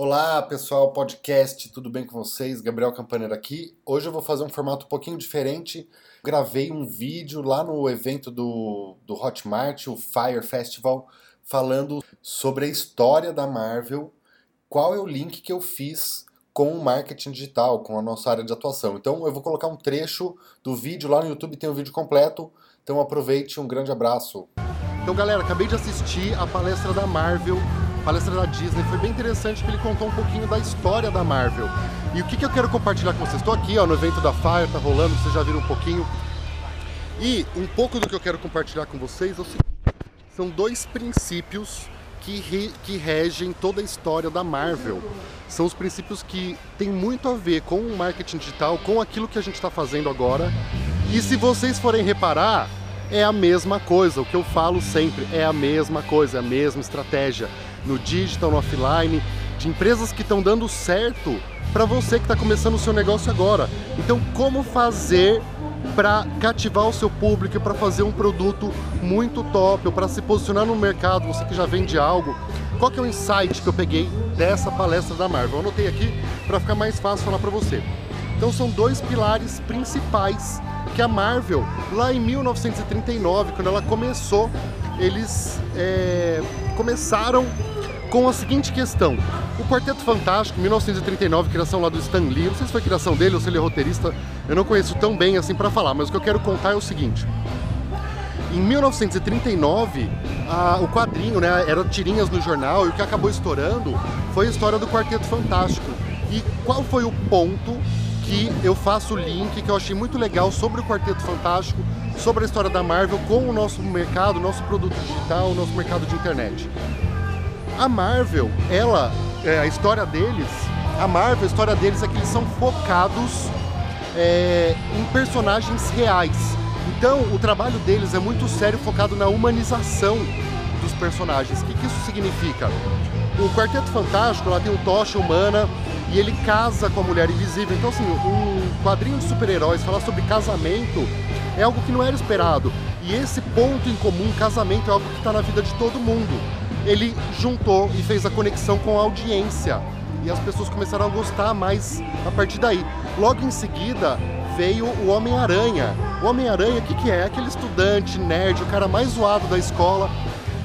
Olá pessoal, podcast, tudo bem com vocês? Gabriel Campaneira aqui. Hoje eu vou fazer um formato um pouquinho diferente. Gravei um vídeo lá no evento do, do Hotmart, o Fire Festival, falando sobre a história da Marvel, qual é o link que eu fiz com o marketing digital, com a nossa área de atuação. Então eu vou colocar um trecho do vídeo lá no YouTube, tem o vídeo completo. Então aproveite, um grande abraço. Então galera, acabei de assistir a palestra da Marvel palestra da Disney, foi bem interessante que ele contou um pouquinho da história da Marvel. E o que, que eu quero compartilhar com vocês? Estou aqui ó, no evento da Fire, tá rolando, vocês já viram um pouquinho. E um pouco do que eu quero compartilhar com vocês é o seguinte, são dois princípios que, re, que regem toda a história da Marvel. São os princípios que têm muito a ver com o marketing digital, com aquilo que a gente está fazendo agora. E se vocês forem reparar, é a mesma coisa. O que eu falo sempre é a mesma coisa, é a mesma estratégia no digital, no offline, de empresas que estão dando certo para você que está começando o seu negócio agora. Então, como fazer para cativar o seu público, para fazer um produto muito top, ou para se posicionar no mercado, você que já vende algo. Qual que é o insight que eu peguei dessa palestra da Marvel? Eu anotei aqui para ficar mais fácil falar para você. Então são dois pilares principais que a Marvel, lá em 1939, quando ela começou, eles é, começaram com a seguinte questão. O Quarteto Fantástico, 1939, criação lá do Stan Lee, não sei se foi criação dele ou se ele é roteirista, eu não conheço tão bem assim para falar, mas o que eu quero contar é o seguinte. Em 1939, a, o quadrinho, né, era tirinhas no jornal e o que acabou estourando foi a história do Quarteto Fantástico. E qual foi o ponto que eu faço o link que eu achei muito legal sobre o Quarteto Fantástico, sobre a história da Marvel com o nosso mercado, nosso produto digital, nosso mercado de internet. A Marvel, ela, é, a história deles, a Marvel, a história deles é que eles são focados é, em personagens reais. Então, o trabalho deles é muito sério, focado na humanização dos personagens. O que, que isso significa? O Quarteto Fantástico, lá tem o Tocha Humana e ele casa com a Mulher Invisível. Então, assim, um quadrinho de super-heróis falar sobre casamento é algo que não era esperado. E esse ponto em comum, casamento, é algo que está na vida de todo mundo ele juntou e fez a conexão com a audiência. E as pessoas começaram a gostar mais a partir daí. Logo em seguida veio o Homem-Aranha. O Homem-Aranha, o que, que é? Aquele estudante nerd, o cara mais zoado da escola.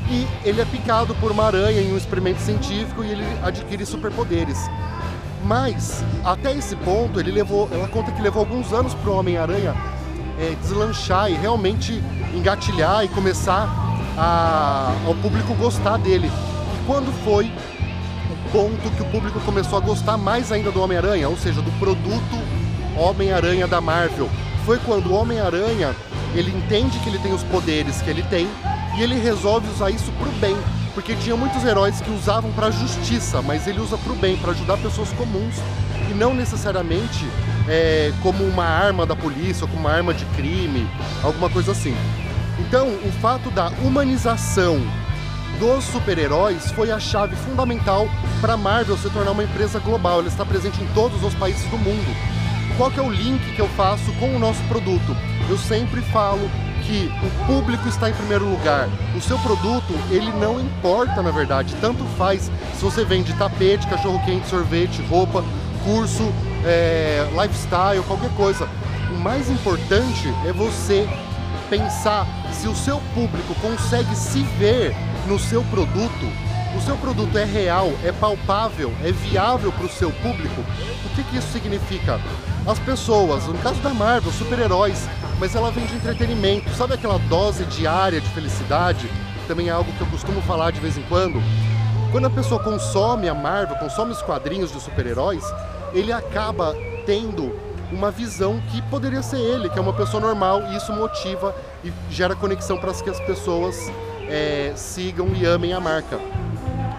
E ele é picado por uma aranha em um experimento científico e ele adquire superpoderes. Mas, até esse ponto, ele levou, ela conta que levou alguns anos para o Homem-Aranha é, deslanchar e realmente engatilhar e começar a, ao público gostar dele. E quando foi o ponto que o público começou a gostar mais ainda do Homem-Aranha, ou seja, do produto Homem-Aranha da Marvel? Foi quando o Homem-Aranha ele entende que ele tem os poderes que ele tem e ele resolve usar isso pro bem. Porque tinha muitos heróis que usavam para justiça, mas ele usa pro bem, para ajudar pessoas comuns e não necessariamente é, como uma arma da polícia ou como uma arma de crime, alguma coisa assim. Então, o fato da humanização dos super-heróis foi a chave fundamental para a Marvel se tornar uma empresa global. Ela está presente em todos os países do mundo. Qual que é o link que eu faço com o nosso produto? Eu sempre falo que o público está em primeiro lugar. Seu produto, ele não importa, na verdade. Tanto faz se você vende tapete, cachorro-quente, sorvete, roupa, curso, é, lifestyle, qualquer coisa. O mais importante é você pensar se o seu público consegue se ver no seu produto, o seu produto é real, é palpável, é viável para o seu público, o que, que isso significa? As pessoas, no caso da Marvel, super-heróis, mas ela vem de entretenimento, sabe aquela dose diária de felicidade? Também é algo que eu costumo falar de vez em quando. Quando a pessoa consome a Marvel, consome os quadrinhos de super-heróis, ele acaba tendo uma visão que poderia ser ele, que é uma pessoa normal, e isso motiva e gera conexão para que as pessoas é, sigam e amem a marca.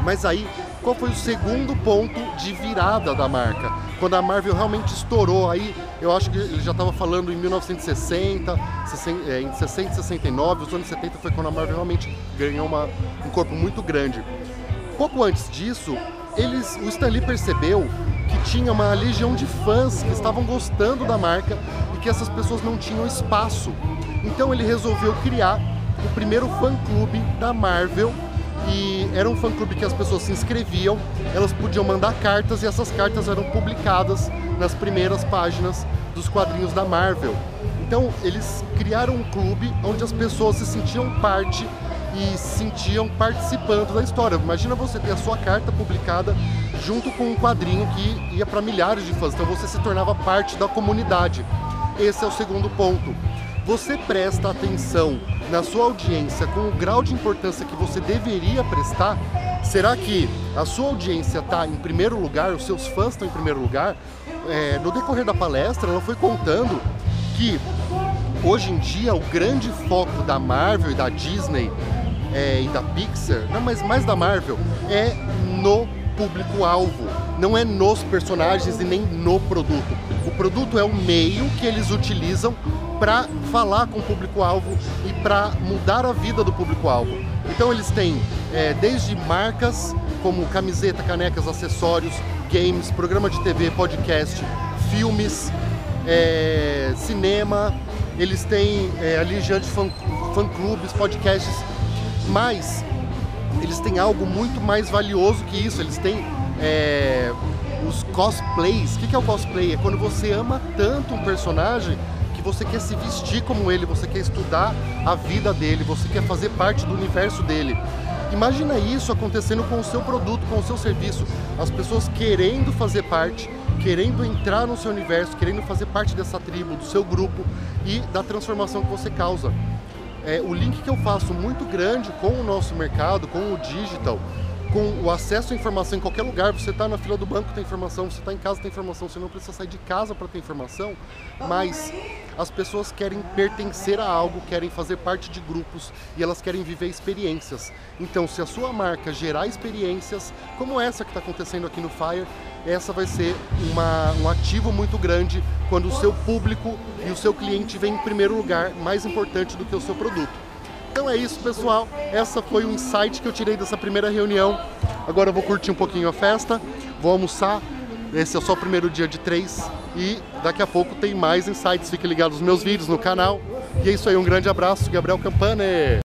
Mas aí, qual foi o segundo ponto de virada da marca? Quando a Marvel realmente estourou, aí eu acho que ele já estava falando em 1960, 60, é, em 60 69, os anos 70 foi quando a Marvel realmente ganhou uma, um corpo muito grande. Pouco antes disso, eles, o Stan Lee percebeu que tinha uma legião de fãs que estavam gostando da marca e que essas pessoas não tinham espaço. Então ele resolveu criar o primeiro fã-clube da Marvel e era um fã-clube que as pessoas se inscreviam, elas podiam mandar cartas e essas cartas eram publicadas nas primeiras páginas dos quadrinhos da Marvel. Então eles criaram um clube onde as pessoas se sentiam parte e se sentiam participando da história. Imagina você ter a sua carta publicada junto com um quadrinho que ia para milhares de fãs, então você se tornava parte da comunidade. Esse é o segundo ponto. Você presta atenção na sua audiência com o grau de importância que você deveria prestar? Será que a sua audiência está em primeiro lugar, os seus fãs estão em primeiro lugar? É, no decorrer da palestra, ela foi contando que hoje em dia o grande foco da Marvel e da Disney é, e da Pixar, não, mas mais da Marvel, é no público-alvo, não é nos personagens e nem no produto. O produto é o meio que eles utilizam para falar com o público-alvo e para mudar a vida do público-alvo. Então eles têm é, desde marcas como camiseta, canecas, acessórios, games, programa de TV, podcast, filmes, é, cinema, eles têm é, ali diante fã-clubes, podcasts mas eles têm algo muito mais valioso que isso. Eles têm é, os cosplays. O que é o cosplay? É quando você ama tanto um personagem que você quer se vestir como ele, você quer estudar a vida dele, você quer fazer parte do universo dele. Imagina isso acontecendo com o seu produto, com o seu serviço. As pessoas querendo fazer parte, querendo entrar no seu universo, querendo fazer parte dessa tribo, do seu grupo e da transformação que você causa é, o link que eu faço muito grande com o nosso mercado, com o digital, com o acesso à informação em qualquer lugar. Você está na fila do banco, tem informação, você está em casa, tem informação, você não precisa sair de casa para ter informação, mas as pessoas querem pertencer a algo, querem fazer parte de grupos e elas querem viver experiências. Então, se a sua marca gerar experiências como essa que está acontecendo aqui no Fire, essa vai ser uma, um ativo muito grande quando o seu público e o seu cliente vem em primeiro lugar, mais importante do que o seu produto. Então é isso, pessoal. Essa foi o insight que eu tirei dessa primeira reunião. Agora eu vou curtir um pouquinho a festa, vou almoçar. Esse é só o primeiro dia de três e daqui a pouco tem mais insights. Fiquem ligados nos meus vídeos no canal. E é isso aí, um grande abraço, Gabriel Campane.